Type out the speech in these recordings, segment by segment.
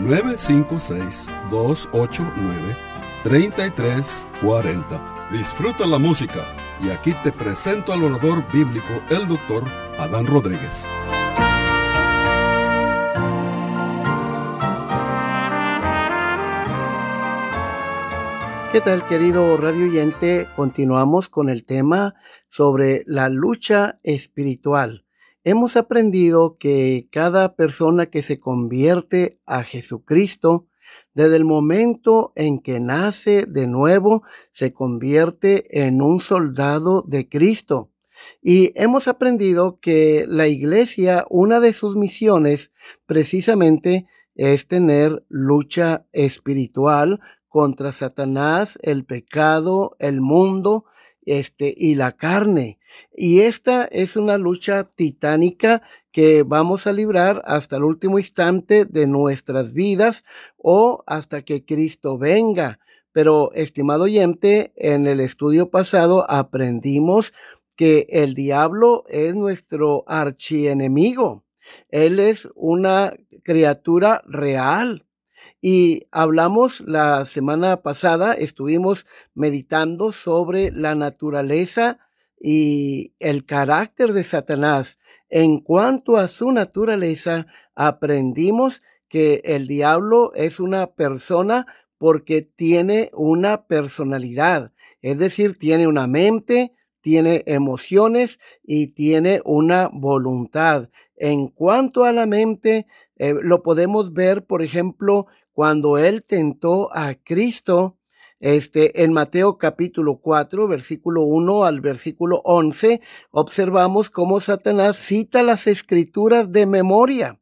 956-289-3340. Disfruta la música y aquí te presento al orador bíblico, el doctor Adán Rodríguez. ¿Qué tal querido radio oyente? Continuamos con el tema sobre la lucha espiritual. Hemos aprendido que cada persona que se convierte a Jesucristo, desde el momento en que nace de nuevo, se convierte en un soldado de Cristo. Y hemos aprendido que la iglesia, una de sus misiones precisamente es tener lucha espiritual contra Satanás, el pecado, el mundo, este, y la carne. Y esta es una lucha titánica que vamos a librar hasta el último instante de nuestras vidas o hasta que Cristo venga. Pero, estimado oyente, en el estudio pasado aprendimos que el diablo es nuestro archienemigo. Él es una criatura real, y hablamos la semana pasada, estuvimos meditando sobre la naturaleza y el carácter de Satanás. En cuanto a su naturaleza, aprendimos que el diablo es una persona porque tiene una personalidad, es decir, tiene una mente, tiene emociones y tiene una voluntad. En cuanto a la mente, eh, lo podemos ver, por ejemplo, cuando él tentó a Cristo, este, en Mateo capítulo 4, versículo 1 al versículo 11, observamos cómo Satanás cita las escrituras de memoria.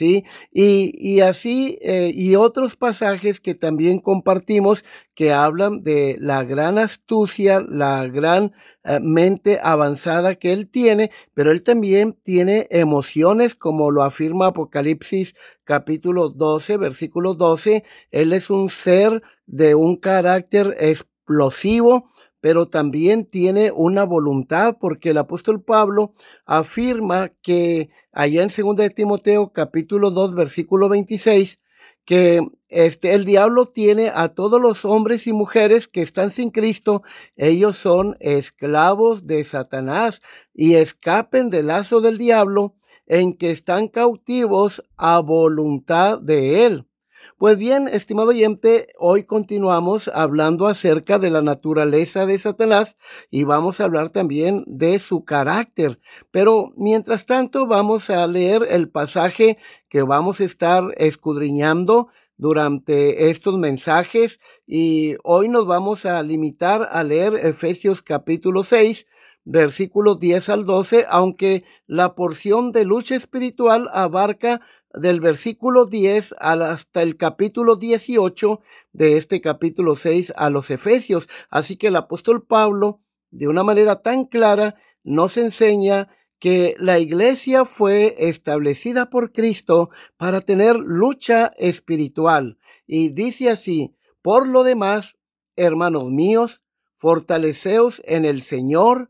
¿Sí? Y, y así, eh, y otros pasajes que también compartimos que hablan de la gran astucia, la gran eh, mente avanzada que él tiene, pero él también tiene emociones, como lo afirma Apocalipsis capítulo 12, versículo 12. Él es un ser de un carácter explosivo, pero también tiene una voluntad, porque el apóstol Pablo afirma que allá en 2 de Timoteo capítulo 2 versículo 26, que este, el diablo tiene a todos los hombres y mujeres que están sin Cristo, ellos son esclavos de Satanás y escapen del lazo del diablo en que están cautivos a voluntad de él. Pues bien, estimado oyente, hoy continuamos hablando acerca de la naturaleza de Satanás y vamos a hablar también de su carácter. Pero mientras tanto vamos a leer el pasaje que vamos a estar escudriñando durante estos mensajes y hoy nos vamos a limitar a leer Efesios capítulo 6 versículos 10 al 12, aunque la porción de lucha espiritual abarca del versículo 10 hasta el capítulo 18 de este capítulo 6 a los Efesios. Así que el apóstol Pablo, de una manera tan clara, nos enseña que la iglesia fue establecida por Cristo para tener lucha espiritual. Y dice así, por lo demás, hermanos míos, fortaleceos en el Señor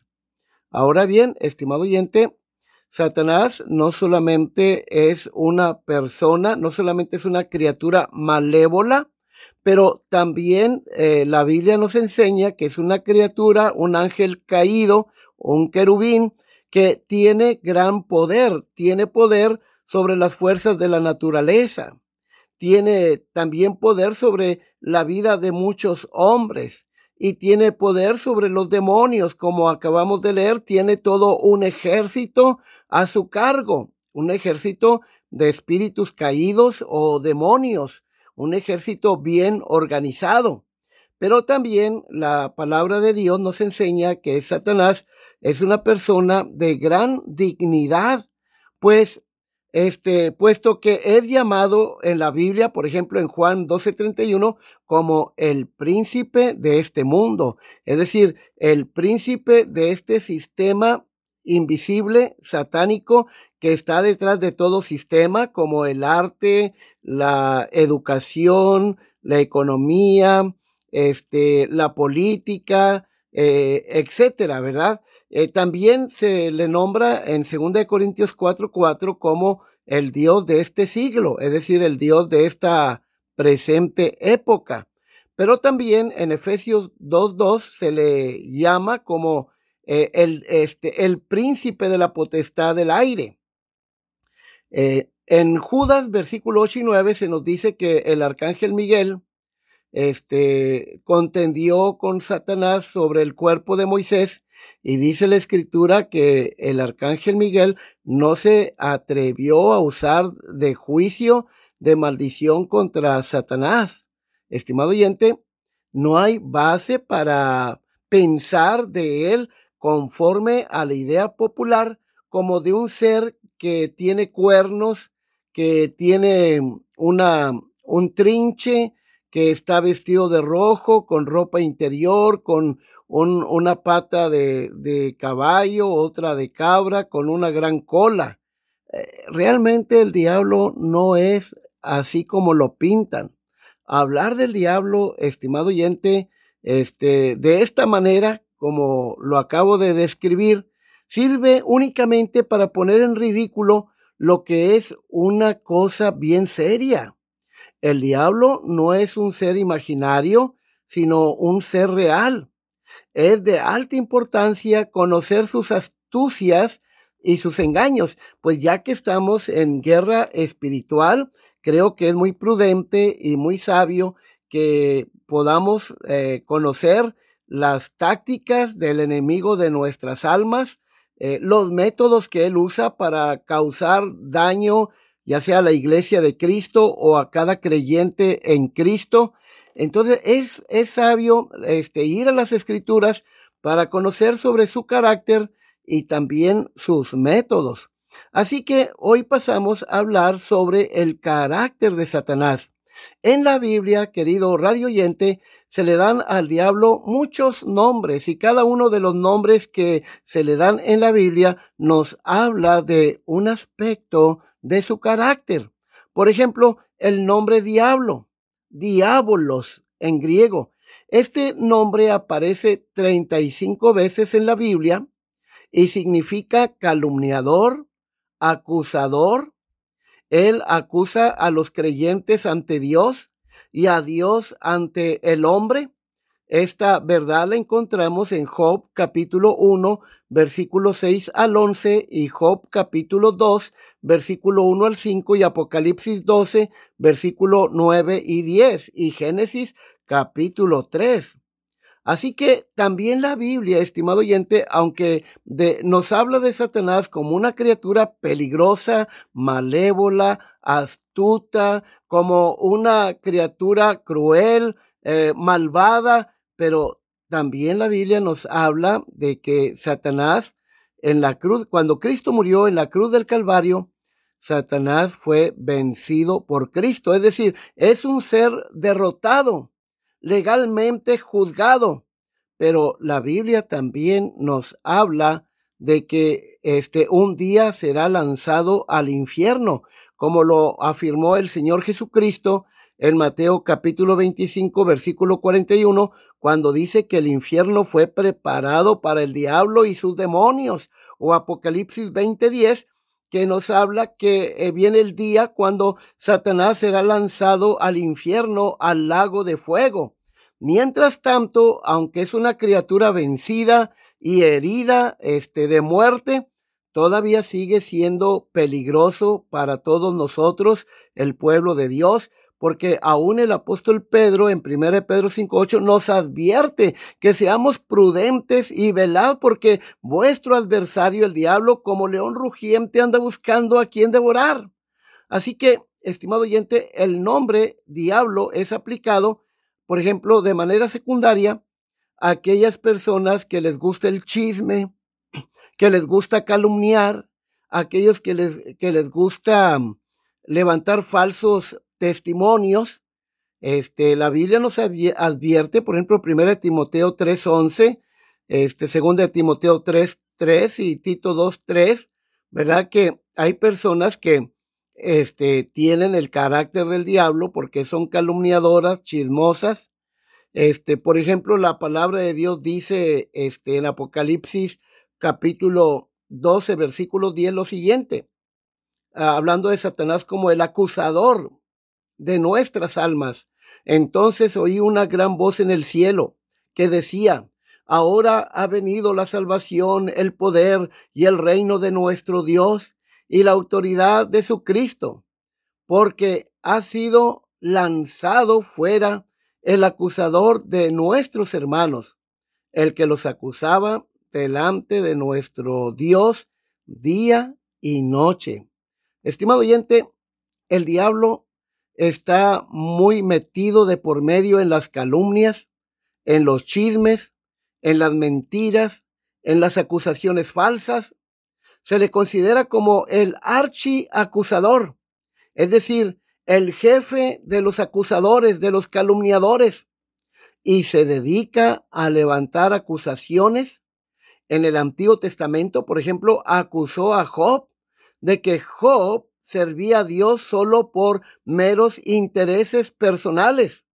Ahora bien, estimado oyente, Satanás no solamente es una persona, no solamente es una criatura malévola, pero también eh, la Biblia nos enseña que es una criatura, un ángel caído, un querubín, que tiene gran poder, tiene poder sobre las fuerzas de la naturaleza, tiene también poder sobre la vida de muchos hombres y tiene poder sobre los demonios, como acabamos de leer, tiene todo un ejército a su cargo, un ejército de espíritus caídos o demonios, un ejército bien organizado. Pero también la palabra de Dios nos enseña que Satanás es una persona de gran dignidad, pues este, puesto que es llamado en la Biblia, por ejemplo, en Juan 12:31, como el príncipe de este mundo, es decir, el príncipe de este sistema invisible, satánico, que está detrás de todo sistema, como el arte, la educación, la economía, este, la política, eh, etcétera, ¿verdad? Eh, también se le nombra en 2 Corintios 4:4 4 como el Dios de este siglo, es decir, el Dios de esta presente época. Pero también en Efesios 2:2 se le llama como eh, el, este, el príncipe de la potestad del aire. Eh, en Judas, versículo 8 y 9, se nos dice que el arcángel Miguel este, contendió con Satanás sobre el cuerpo de Moisés y dice la escritura que el arcángel Miguel no se atrevió a usar de juicio de maldición contra Satanás. Estimado oyente, no hay base para pensar de él conforme a la idea popular como de un ser que tiene cuernos, que tiene una, un trinche, que está vestido de rojo, con ropa interior, con una pata de, caballo, otra de cabra, con una gran cola. Eh, realmente el diablo no es así como lo pintan. Hablar del diablo, estimado oyente, este, de esta manera, como lo acabo de describir, sirve únicamente para poner en ridículo lo que es una cosa bien seria. El diablo no es un ser imaginario, sino un ser real. Es de alta importancia conocer sus astucias y sus engaños, pues ya que estamos en guerra espiritual, creo que es muy prudente y muy sabio que podamos eh, conocer las tácticas del enemigo de nuestras almas, eh, los métodos que él usa para causar daño ya sea a la iglesia de Cristo o a cada creyente en Cristo. Entonces es, es sabio este, ir a las escrituras para conocer sobre su carácter y también sus métodos. Así que hoy pasamos a hablar sobre el carácter de Satanás. En la Biblia, querido radio oyente, se le dan al diablo muchos nombres y cada uno de los nombres que se le dan en la Biblia nos habla de un aspecto de su carácter. Por ejemplo, el nombre diablo, diabolos en griego. Este nombre aparece 35 veces en la Biblia y significa calumniador, acusador. Él acusa a los creyentes ante Dios y a Dios ante el hombre. Esta verdad la encontramos en Job capítulo 1, versículo 6 al 11 y Job capítulo 2, versículo 1 al 5 y Apocalipsis 12, versículo 9 y 10 y Génesis capítulo 3. Así que también la Biblia, estimado oyente, aunque nos habla de Satanás como una criatura peligrosa, malévola, astuta, como una criatura cruel, eh, malvada, pero también la Biblia nos habla de que Satanás en la cruz, cuando Cristo murió en la cruz del Calvario, Satanás fue vencido por Cristo, es decir, es un ser derrotado, legalmente juzgado. Pero la Biblia también nos habla de que este un día será lanzado al infierno, como lo afirmó el Señor Jesucristo en Mateo capítulo 25, versículo 41, cuando dice que el infierno fue preparado para el diablo y sus demonios, o Apocalipsis 20:10, que nos habla que eh, viene el día cuando Satanás será lanzado al infierno, al lago de fuego. Mientras tanto, aunque es una criatura vencida y herida este, de muerte, todavía sigue siendo peligroso para todos nosotros, el pueblo de Dios, porque aún el apóstol Pedro en 1 Pedro 5.8 nos advierte que seamos prudentes y velad porque vuestro adversario el diablo como león rugiente anda buscando a quien devorar. Así que, estimado oyente, el nombre diablo es aplicado, por ejemplo, de manera secundaria a aquellas personas que les gusta el chisme, que les gusta calumniar, aquellos que les, que les gusta mm, levantar falsos testimonios. Este, la Biblia nos advierte, por ejemplo, 1 Timoteo 3.11, este, 2 Timoteo 3.3 y Tito 2.3, ¿verdad? Que hay personas que este, tienen el carácter del diablo porque son calumniadoras, chismosas. Este, por ejemplo, la palabra de Dios dice este, en Apocalipsis capítulo 12, versículo 10 lo siguiente, ah, hablando de Satanás como el acusador de nuestras almas. Entonces oí una gran voz en el cielo que decía, ahora ha venido la salvación, el poder y el reino de nuestro Dios y la autoridad de su Cristo, porque ha sido lanzado fuera el acusador de nuestros hermanos, el que los acusaba delante de nuestro Dios día y noche. Estimado oyente, el diablo está muy metido de por medio en las calumnias, en los chismes, en las mentiras, en las acusaciones falsas. Se le considera como el archi acusador, es decir, el jefe de los acusadores, de los calumniadores, y se dedica a levantar acusaciones. En el Antiguo Testamento, por ejemplo, acusó a Job de que Job servía a Dios solo por meros intereses personales.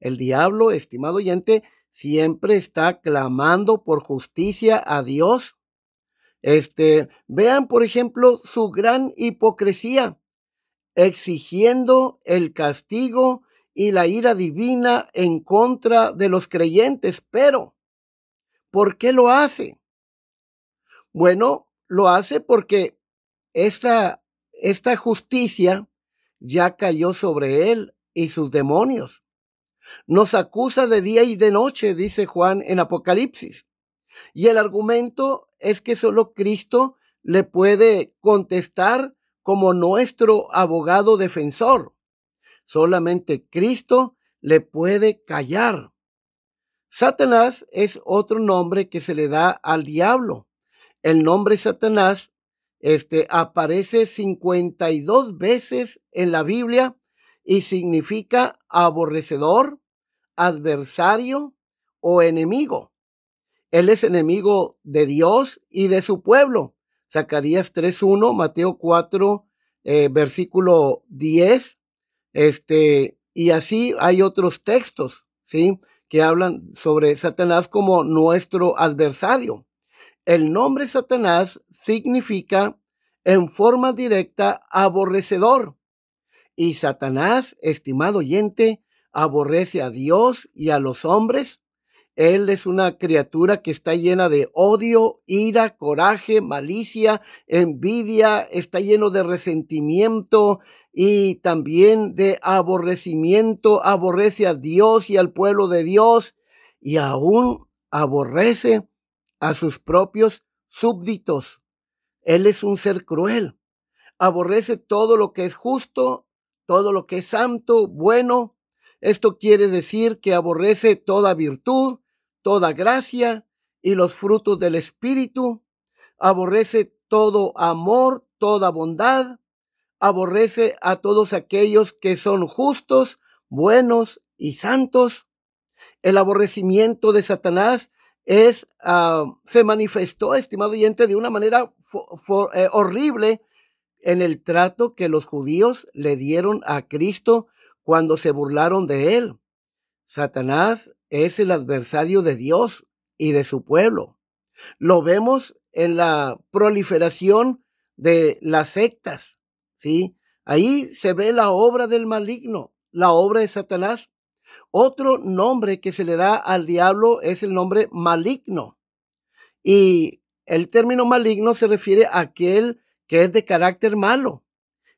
El diablo, estimado oyente, siempre está clamando por justicia a Dios. Este, vean, por ejemplo, su gran hipocresía, exigiendo el castigo y la ira divina en contra de los creyentes. Pero, ¿por qué lo hace? Bueno, lo hace porque esta esta justicia ya cayó sobre él y sus demonios. Nos acusa de día y de noche, dice Juan en Apocalipsis. Y el argumento es que solo Cristo le puede contestar como nuestro abogado defensor. Solamente Cristo le puede callar. Satanás es otro nombre que se le da al diablo. El nombre Satanás este, aparece 52 veces en la Biblia y significa aborrecedor, adversario o enemigo. Él es enemigo de Dios y de su pueblo. Zacarías 3.1, Mateo 4, eh, versículo 10. Este, y así hay otros textos, ¿sí? Que hablan sobre Satanás como nuestro adversario. El nombre Satanás significa en forma directa aborrecedor. Y Satanás, estimado oyente, aborrece a Dios y a los hombres. Él es una criatura que está llena de odio, ira, coraje, malicia, envidia, está lleno de resentimiento y también de aborrecimiento. Aborrece a Dios y al pueblo de Dios y aún aborrece a sus propios súbditos. Él es un ser cruel. Aborrece todo lo que es justo, todo lo que es santo, bueno. Esto quiere decir que aborrece toda virtud, toda gracia y los frutos del Espíritu. Aborrece todo amor, toda bondad. Aborrece a todos aquellos que son justos, buenos y santos. El aborrecimiento de Satanás es, ah, se manifestó, estimado oyente, de una manera eh, horrible en el trato que los judíos le dieron a Cristo cuando se burlaron de él. Satanás es el adversario de Dios y de su pueblo. Lo vemos en la proliferación de las sectas, ¿sí? Ahí se ve la obra del maligno, la obra de Satanás. Otro nombre que se le da al diablo es el nombre maligno. Y el término maligno se refiere a aquel que es de carácter malo.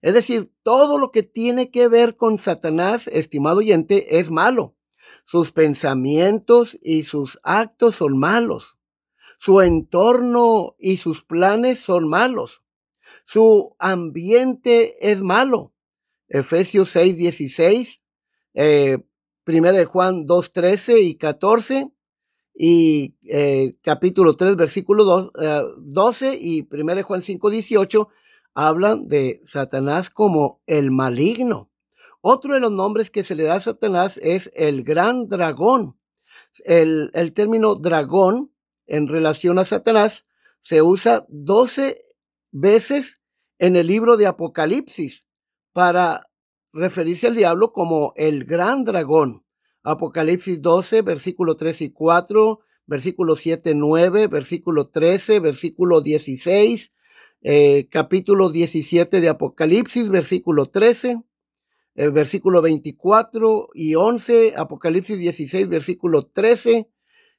Es decir, todo lo que tiene que ver con Satanás, estimado oyente, es malo. Sus pensamientos y sus actos son malos. Su entorno y sus planes son malos. Su ambiente es malo. Efesios 6, 16, eh, de Juan 2, 13 y 14 y eh, capítulo 3, versículo 2, 12 eh, y 1 Juan 5, 18 hablan de Satanás como el maligno. Otro de los nombres que se le da a Satanás es el gran dragón. El, el término dragón en relación a Satanás se usa 12 veces en el libro de Apocalipsis para referirse al diablo como el gran dragón. Apocalipsis 12, versículo 3 y 4, versículo 7, 9, versículo 13, versículo 16, eh, capítulo 17 de Apocalipsis, versículo 13, eh, versículo 24 y 11, Apocalipsis 16, versículo 13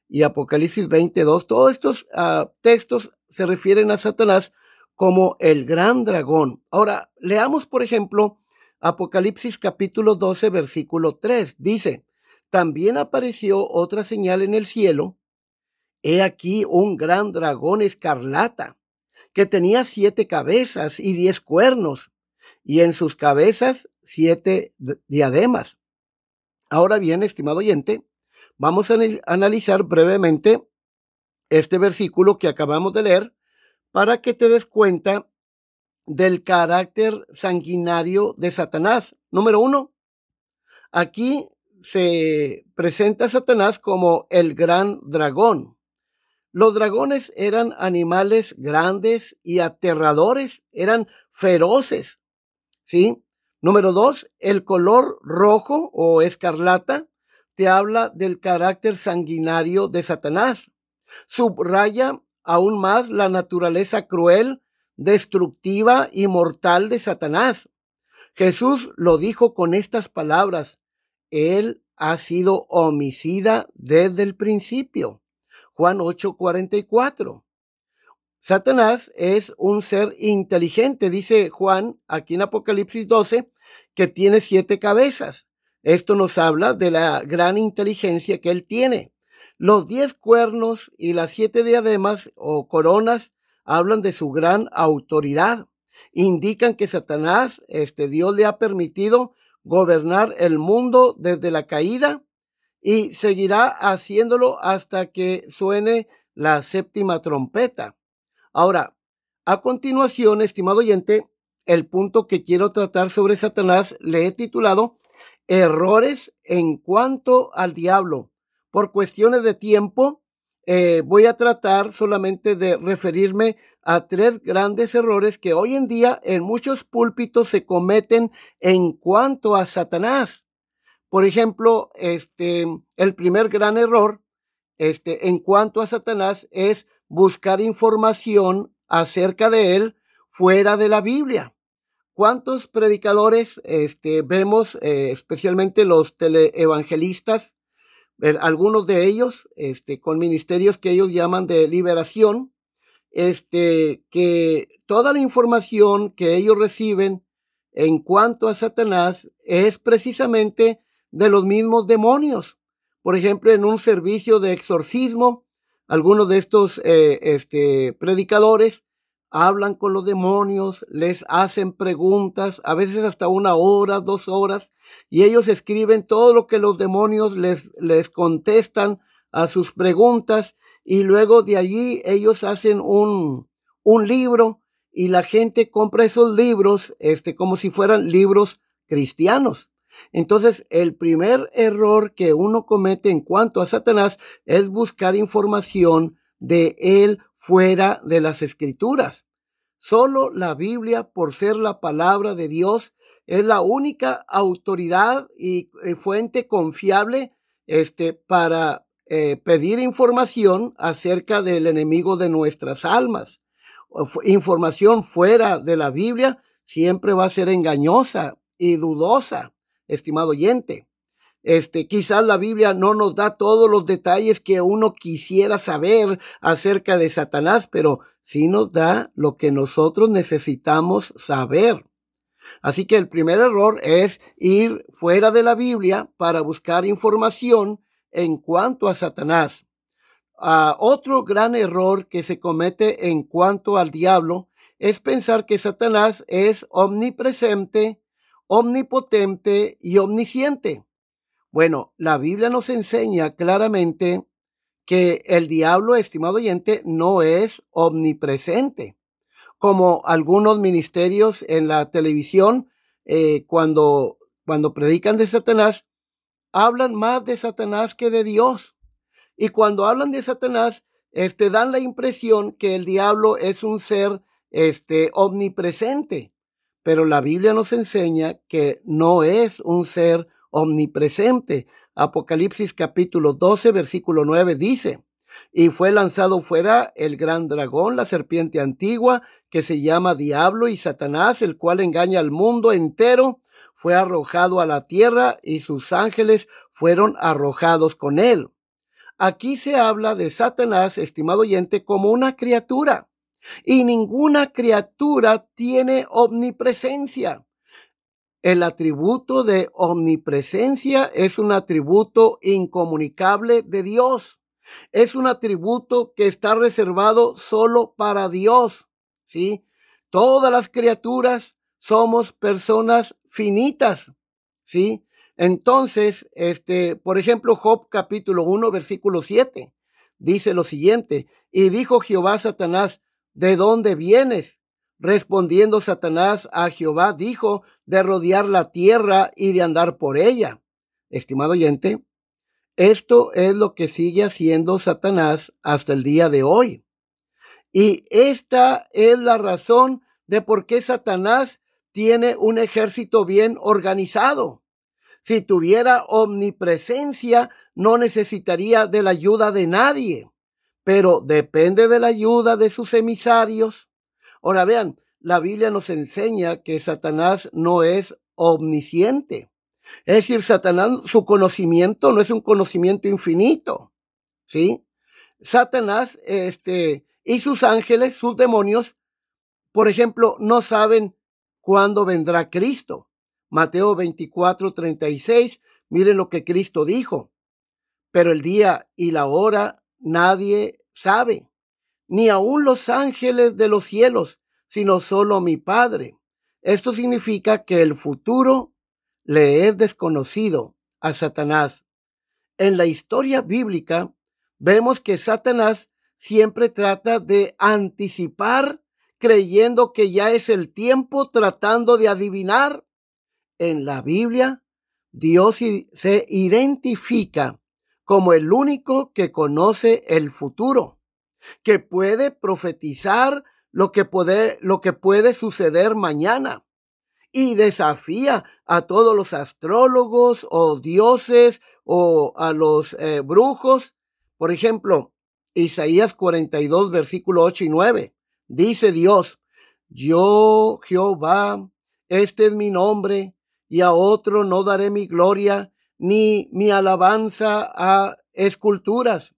y Apocalipsis 22. Todos estos uh, textos se refieren a Satanás como el gran dragón. Ahora, leamos, por ejemplo, Apocalipsis capítulo 12, versículo 3. Dice, también apareció otra señal en el cielo. He aquí un gran dragón escarlata, que tenía siete cabezas y diez cuernos, y en sus cabezas siete diademas. Ahora bien, estimado oyente, vamos a analizar brevemente este versículo que acabamos de leer para que te des cuenta del carácter sanguinario de Satanás. Número uno, aquí se presenta a Satanás como el gran dragón. Los dragones eran animales grandes y aterradores, eran feroces. ¿Sí? Número dos, el color rojo o escarlata te habla del carácter sanguinario de Satanás. Subraya aún más la naturaleza cruel, destructiva y mortal de Satanás. Jesús lo dijo con estas palabras, él ha sido homicida desde el principio. Juan 8:44. Satanás es un ser inteligente, dice Juan aquí en Apocalipsis 12, que tiene siete cabezas. Esto nos habla de la gran inteligencia que él tiene. Los diez cuernos y las siete diademas o coronas hablan de su gran autoridad. Indican que Satanás, este Dios le ha permitido gobernar el mundo desde la caída y seguirá haciéndolo hasta que suene la séptima trompeta. Ahora, a continuación, estimado oyente, el punto que quiero tratar sobre Satanás le he titulado Errores en cuanto al diablo. Por cuestiones de tiempo, eh, voy a tratar solamente de referirme a tres grandes errores que hoy en día en muchos púlpitos se cometen en cuanto a Satanás. Por ejemplo, este, el primer gran error, este, en cuanto a Satanás es buscar información acerca de él fuera de la Biblia. ¿Cuántos predicadores este, vemos, eh, especialmente los teleevangelistas, algunos de ellos, este, con ministerios que ellos llaman de liberación, este, que toda la información que ellos reciben en cuanto a Satanás es precisamente de los mismos demonios. Por ejemplo, en un servicio de exorcismo, algunos de estos eh, este, predicadores hablan con los demonios, les hacen preguntas, a veces hasta una hora, dos horas, y ellos escriben todo lo que los demonios les, les contestan a sus preguntas, y luego de allí ellos hacen un, un libro y la gente compra esos libros, este, como si fueran libros cristianos. Entonces, el primer error que uno comete en cuanto a Satanás es buscar información de él fuera de las escrituras. Solo la Biblia, por ser la palabra de Dios, es la única autoridad y eh, fuente confiable este, para eh, pedir información acerca del enemigo de nuestras almas. Información fuera de la Biblia siempre va a ser engañosa y dudosa, estimado oyente. Este, quizás la Biblia no nos da todos los detalles que uno quisiera saber acerca de Satanás, pero sí nos da lo que nosotros necesitamos saber. Así que el primer error es ir fuera de la Biblia para buscar información en cuanto a Satanás. Ah, otro gran error que se comete en cuanto al diablo es pensar que Satanás es omnipresente, omnipotente y omnisciente. Bueno, la Biblia nos enseña claramente que el diablo, estimado oyente, no es omnipresente, como algunos ministerios en la televisión, eh, cuando, cuando predican de Satanás, hablan más de Satanás que de Dios. Y cuando hablan de Satanás, este, dan la impresión que el diablo es un ser este, omnipresente. Pero la Biblia nos enseña que no es un ser omnipresente. Apocalipsis capítulo 12, versículo 9 dice, y fue lanzado fuera el gran dragón, la serpiente antigua, que se llama Diablo y Satanás, el cual engaña al mundo entero, fue arrojado a la tierra y sus ángeles fueron arrojados con él. Aquí se habla de Satanás, estimado oyente, como una criatura. Y ninguna criatura tiene omnipresencia. El atributo de omnipresencia es un atributo incomunicable de Dios. Es un atributo que está reservado solo para Dios. ¿Sí? Todas las criaturas somos personas finitas. ¿Sí? Entonces, este, por ejemplo, Job capítulo 1, versículo 7, dice lo siguiente, y dijo Jehová Satanás, ¿de dónde vienes? Respondiendo Satanás a Jehová, dijo, de rodear la tierra y de andar por ella. Estimado oyente, esto es lo que sigue haciendo Satanás hasta el día de hoy. Y esta es la razón de por qué Satanás tiene un ejército bien organizado. Si tuviera omnipresencia, no necesitaría de la ayuda de nadie, pero depende de la ayuda de sus emisarios. Ahora vean, la Biblia nos enseña que Satanás no es omnisciente. Es decir, Satanás, su conocimiento no es un conocimiento infinito. ¿Sí? Satanás, este, y sus ángeles, sus demonios, por ejemplo, no saben cuándo vendrá Cristo. Mateo 24, 36, miren lo que Cristo dijo. Pero el día y la hora nadie sabe, ni aun los ángeles de los cielos, sino solo mi Padre. Esto significa que el futuro le es desconocido a Satanás. En la historia bíblica vemos que Satanás siempre trata de anticipar creyendo que ya es el tiempo, tratando de adivinar en la Biblia, Dios se identifica como el único que conoce el futuro, que puede profetizar lo que puede, lo que puede suceder mañana y desafía a todos los astrólogos o dioses o a los eh, brujos. Por ejemplo, Isaías 42, versículo 8 y 9. Dice Dios, yo Jehová, este es mi nombre, y a otro no daré mi gloria ni mi alabanza a esculturas.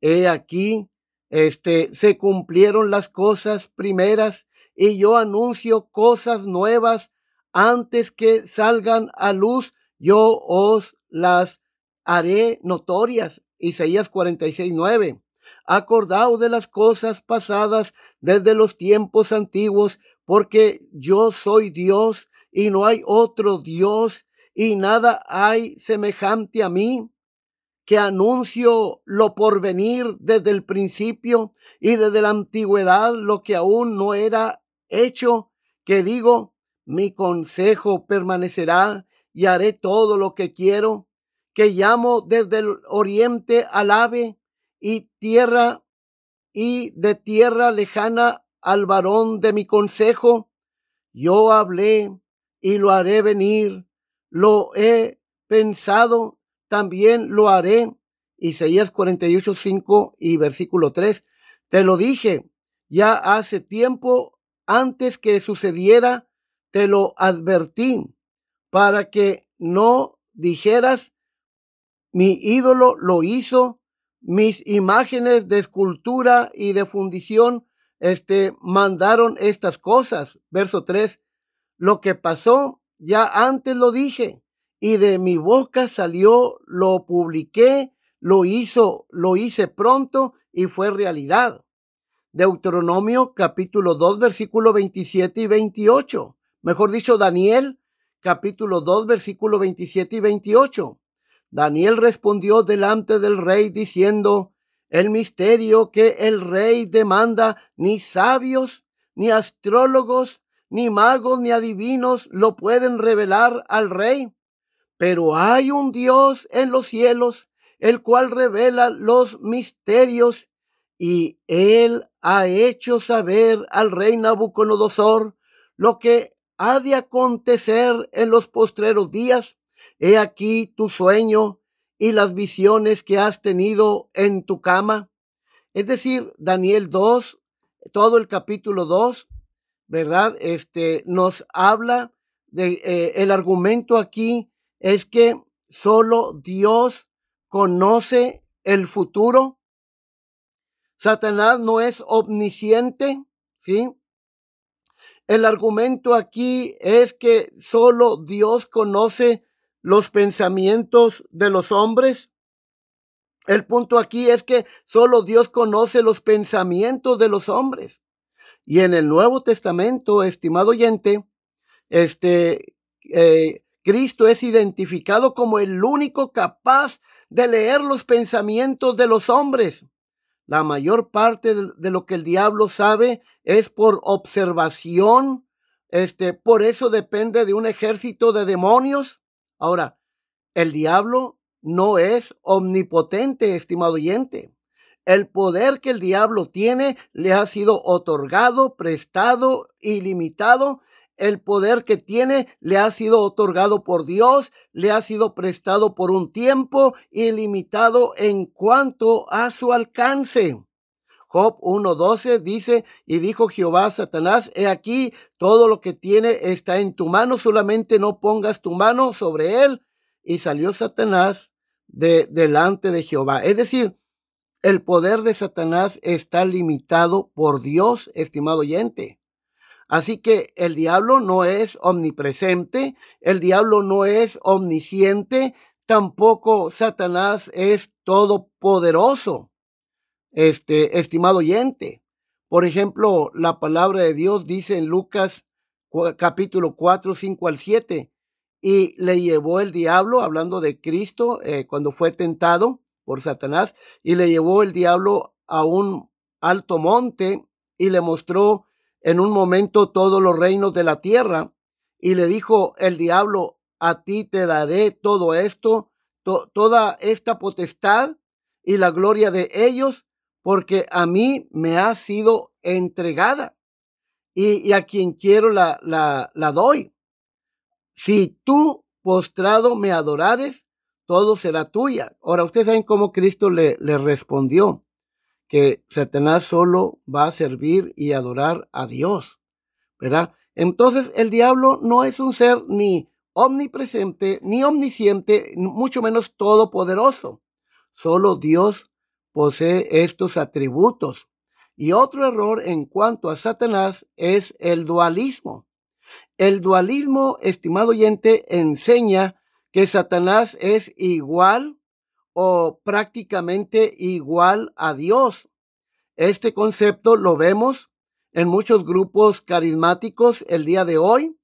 He aquí, este, se cumplieron las cosas primeras y yo anuncio cosas nuevas antes que salgan a luz, yo os las haré notorias. Isaías 46, 9. Acordaos de las cosas pasadas desde los tiempos antiguos, porque yo soy Dios y no hay otro Dios y nada hay semejante a mí, que anuncio lo por venir desde el principio y desde la antigüedad lo que aún no era hecho, que digo, mi consejo permanecerá y haré todo lo que quiero, que llamo desde el oriente al ave y tierra y de tierra lejana al varón de mi consejo. Yo hablé y lo haré venir. Lo he pensado, también lo haré. Isaías 48, 5 y versículo 3. Te lo dije ya hace tiempo, antes que sucediera, te lo advertí, para que no dijeras, mi ídolo lo hizo, mis imágenes de escultura y de fundición, este, mandaron estas cosas. Verso 3, Lo que pasó, ya antes lo dije, y de mi boca salió, lo publiqué, lo hizo, lo hice pronto y fue realidad. Deuteronomio capítulo 2 versículo 27 y 28. Mejor dicho, Daniel capítulo 2 versículo 27 y 28. Daniel respondió delante del rey diciendo, el misterio que el rey demanda, ni sabios, ni astrólogos, ni magos, ni adivinos lo pueden revelar al rey. Pero hay un Dios en los cielos, el cual revela los misterios, y él ha hecho saber al rey Nabucodonosor lo que ha de acontecer en los postreros días. He aquí tu sueño y las visiones que has tenido en tu cama. Es decir, Daniel 2, todo el capítulo 2, ¿verdad? Este nos habla de eh, el argumento aquí es que solo Dios conoce el futuro Satanás no es omnisciente, ¿sí? El argumento aquí es que solo Dios conoce los pensamientos de los hombres. El punto aquí es que solo Dios conoce los pensamientos de los hombres. Y en el Nuevo Testamento, estimado oyente, este, eh, Cristo es identificado como el único capaz de leer los pensamientos de los hombres. La mayor parte de lo que el diablo sabe es por observación. Este, por eso depende de un ejército de demonios. Ahora, el diablo no es omnipotente, estimado oyente. El poder que el diablo tiene le ha sido otorgado, prestado, ilimitado el poder que tiene le ha sido otorgado por Dios, le ha sido prestado por un tiempo ilimitado en cuanto a su alcance. Job 1.12 dice, y dijo Jehová a Satanás, he aquí, todo lo que tiene está en tu mano, solamente no pongas tu mano sobre él. Y salió Satanás de delante de Jehová. Es decir, el poder de Satanás está limitado por Dios, estimado oyente. Así que el diablo no es omnipresente, el diablo no es omnisciente, tampoco Satanás es todopoderoso. Este, estimado oyente. Por ejemplo, la palabra de Dios dice en Lucas capítulo 4, 5 al 7, y le llevó el diablo, hablando de Cristo, eh, cuando fue tentado por Satanás, y le llevó el diablo a un alto monte y le mostró en un momento todos los reinos de la tierra y le dijo el diablo, a ti te daré todo esto, toda esta potestad y la gloria de ellos, porque a mí me ha sido entregada y, y a quien quiero la, la, la, doy. Si tú postrado me adorares, todo será tuya. Ahora, ustedes saben cómo Cristo le, le respondió que Satanás solo va a servir y adorar a Dios, ¿verdad? Entonces el diablo no es un ser ni omnipresente, ni omnisciente, mucho menos todopoderoso. Solo Dios posee estos atributos. Y otro error en cuanto a Satanás es el dualismo. El dualismo, estimado oyente, enseña que Satanás es igual o prácticamente igual a Dios. Este concepto lo vemos en muchos grupos carismáticos el día de hoy,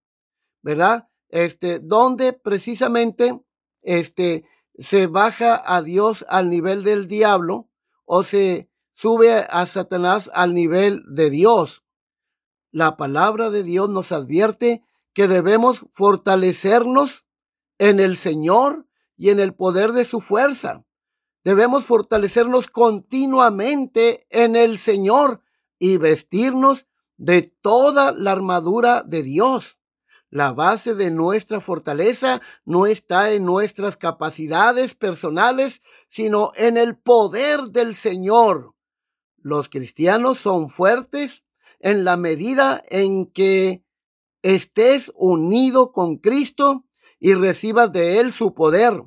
¿verdad? Este, donde precisamente este se baja a Dios al nivel del diablo o se sube a Satanás al nivel de Dios. La palabra de Dios nos advierte que debemos fortalecernos en el Señor y en el poder de su fuerza. Debemos fortalecernos continuamente en el Señor y vestirnos de toda la armadura de Dios. La base de nuestra fortaleza no está en nuestras capacidades personales, sino en el poder del Señor. Los cristianos son fuertes en la medida en que estés unido con Cristo y recibas de Él su poder.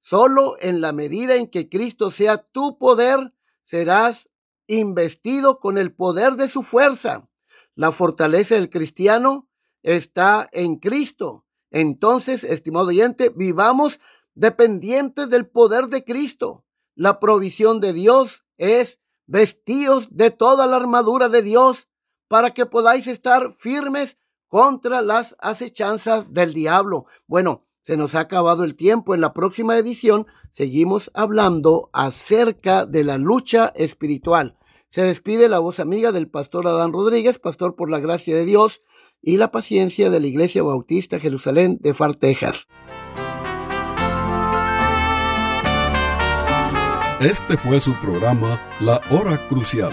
Solo en la medida en que Cristo sea tu poder, serás investido con el poder de su fuerza. La fortaleza del cristiano está en Cristo. Entonces, estimado oyente, vivamos dependientes del poder de Cristo. La provisión de Dios es vestíos de toda la armadura de Dios para que podáis estar firmes contra las acechanzas del diablo. Bueno, se nos ha acabado el tiempo. En la próxima edición seguimos hablando acerca de la lucha espiritual. Se despide la voz amiga del pastor Adán Rodríguez, pastor por la gracia de Dios y la paciencia de la Iglesia Bautista Jerusalén de Far, Texas. Este fue su programa La Hora Crucial.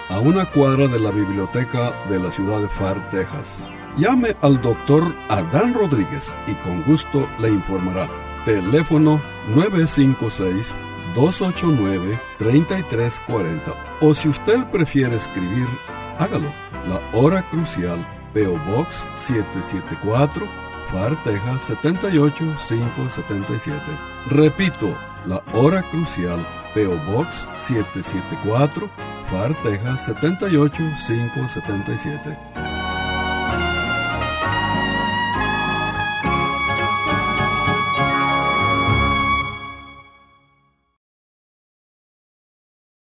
a una cuadra de la biblioteca de la ciudad de Far, Texas. Llame al doctor Adán Rodríguez y con gusto le informará. Teléfono 956-289-3340. O si usted prefiere escribir, hágalo. La hora crucial, PO Box 774, Far, Texas 78577. Repito, la hora crucial, PO Box 774, Far, Texas 78577.